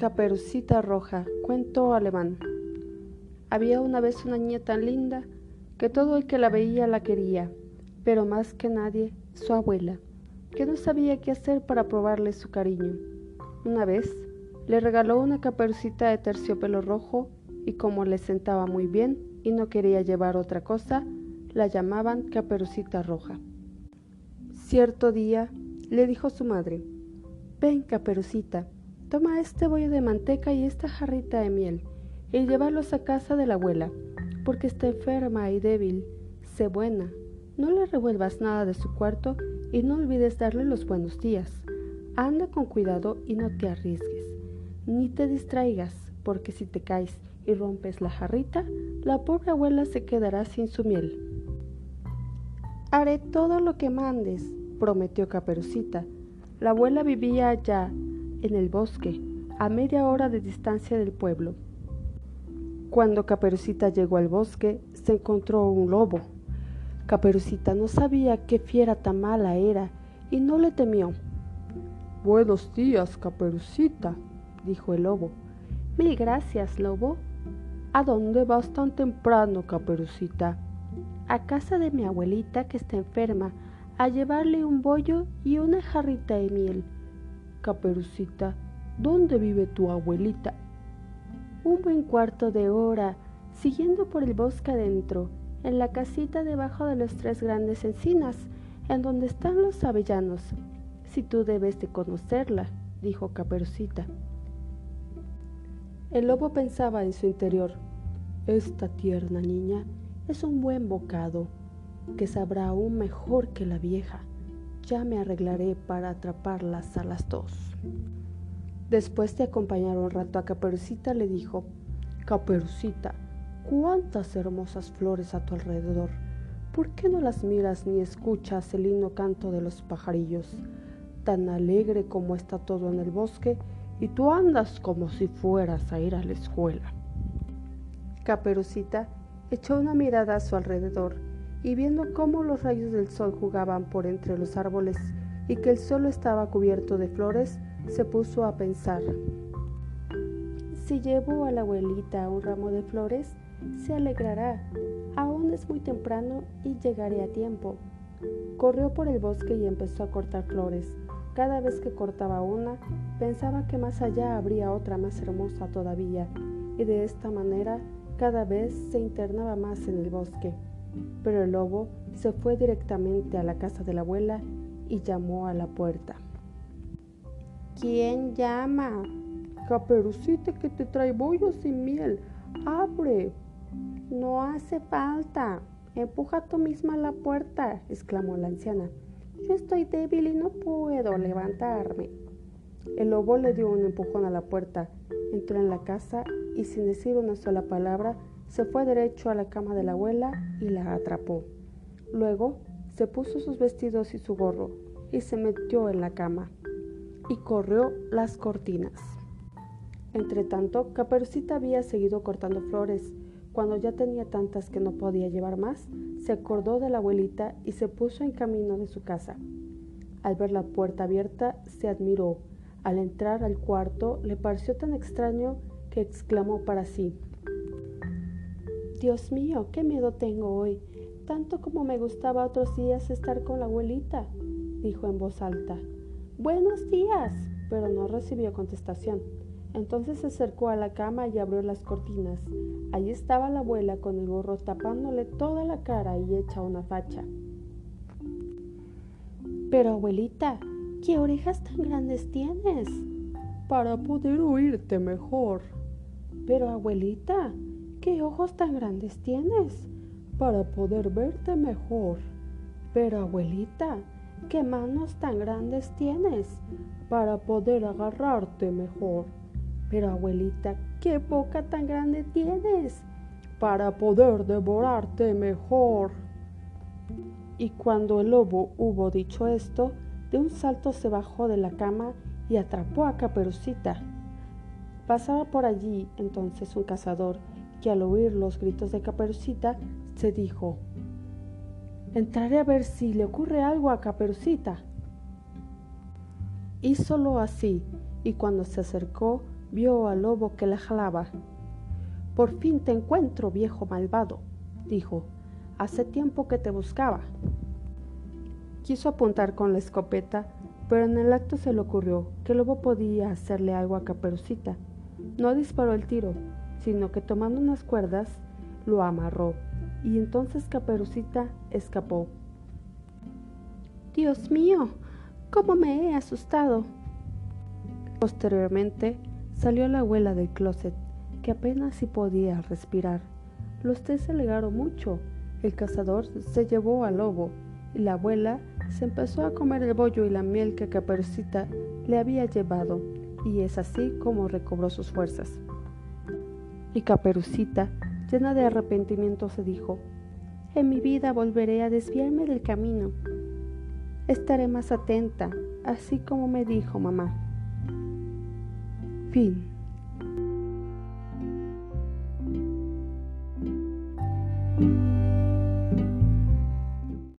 Caperucita Roja, cuento alemán. Había una vez una niña tan linda que todo el que la veía la quería, pero más que nadie su abuela, que no sabía qué hacer para probarle su cariño. Una vez le regaló una caperucita de terciopelo rojo y como le sentaba muy bien y no quería llevar otra cosa, la llamaban Caperucita Roja. Cierto día le dijo su madre, Ven, Caperucita, Toma este bollo de manteca y esta jarrita de miel y llévalos a casa de la abuela, porque está enferma y débil. Sé buena, no le revuelvas nada de su cuarto y no olvides darle los buenos días. Anda con cuidado y no te arriesgues, ni te distraigas, porque si te caes y rompes la jarrita, la pobre abuela se quedará sin su miel. Haré todo lo que mandes, prometió Caperucita. La abuela vivía allá en el bosque, a media hora de distancia del pueblo. Cuando Caperucita llegó al bosque, se encontró un lobo. Caperucita no sabía qué fiera tan mala era y no le temió. Buenos días, Caperucita, dijo el lobo. Mil gracias, lobo. ¿A dónde vas tan temprano, Caperucita? A casa de mi abuelita que está enferma, a llevarle un bollo y una jarrita de miel. Caperucita, ¿dónde vive tu abuelita? Un buen cuarto de hora, siguiendo por el bosque adentro, en la casita debajo de los tres grandes encinas, en donde están los avellanos. Si tú debes de conocerla, dijo Caperucita. El lobo pensaba en su interior, esta tierna niña es un buen bocado, que sabrá aún mejor que la vieja ya me arreglaré para atraparlas a las dos. Después de acompañar un rato a Caperucita, le dijo, Caperucita, cuántas hermosas flores a tu alrededor. ¿Por qué no las miras ni escuchas el lindo canto de los pajarillos? Tan alegre como está todo en el bosque, y tú andas como si fueras a ir a la escuela. Caperucita echó una mirada a su alrededor y viendo cómo los rayos del sol jugaban por entre los árboles y que el suelo estaba cubierto de flores, se puso a pensar. Si llevo a la abuelita un ramo de flores, se alegrará. Aún es muy temprano y llegaré a tiempo. Corrió por el bosque y empezó a cortar flores. Cada vez que cortaba una, pensaba que más allá habría otra más hermosa todavía, y de esta manera cada vez se internaba más en el bosque. Pero el lobo se fue directamente a la casa de la abuela y llamó a la puerta. ¿Quién llama? Caperucita que te trae bollos y miel. ¡Abre! No hace falta. Empuja tú misma la puerta, exclamó la anciana. Yo estoy débil y no puedo levantarme. El lobo le dio un empujón a la puerta, entró en la casa y sin decir una sola palabra se fue derecho a la cama de la abuela y la atrapó. Luego se puso sus vestidos y su gorro y se metió en la cama y corrió las cortinas. Entretanto, Caperucita había seguido cortando flores. Cuando ya tenía tantas que no podía llevar más, se acordó de la abuelita y se puso en camino de su casa. Al ver la puerta abierta, se admiró. Al entrar al cuarto, le pareció tan extraño que exclamó para sí, Dios mío, qué miedo tengo hoy, tanto como me gustaba otros días estar con la abuelita, dijo en voz alta. Buenos días, pero no recibió contestación. Entonces se acercó a la cama y abrió las cortinas. Allí estaba la abuela con el gorro tapándole toda la cara y hecha una facha. Pero abuelita, ¿qué orejas tan grandes tienes? Para poder oírte mejor. Pero abuelita, ¿Qué ojos tan grandes tienes? Para poder verte mejor. Pero abuelita, ¿qué manos tan grandes tienes? Para poder agarrarte mejor. Pero abuelita, ¿qué boca tan grande tienes? Para poder devorarte mejor. Y cuando el lobo hubo dicho esto, de un salto se bajó de la cama y atrapó a Caperucita. Pasaba por allí entonces un cazador que al oír los gritos de Caperucita se dijo, entraré a ver si le ocurre algo a Caperucita. Hízolo así, y cuando se acercó, vio al lobo que la jalaba. Por fin te encuentro, viejo malvado, dijo. Hace tiempo que te buscaba. Quiso apuntar con la escopeta, pero en el acto se le ocurrió que el lobo podía hacerle algo a Caperucita. No disparó el tiro, sino que tomando unas cuerdas lo amarró, y entonces Caperucita escapó. Dios mío, cómo me he asustado. Posteriormente salió la abuela del closet, que apenas si podía respirar. Los tres se alegaron mucho. El cazador se llevó al lobo y la abuela se empezó a comer el bollo y la miel que Caperucita le había llevado, y es así como recobró sus fuerzas. Y Caperucita, llena de arrepentimiento, se dijo, En mi vida volveré a desviarme del camino. Estaré más atenta, así como me dijo mamá. Fin.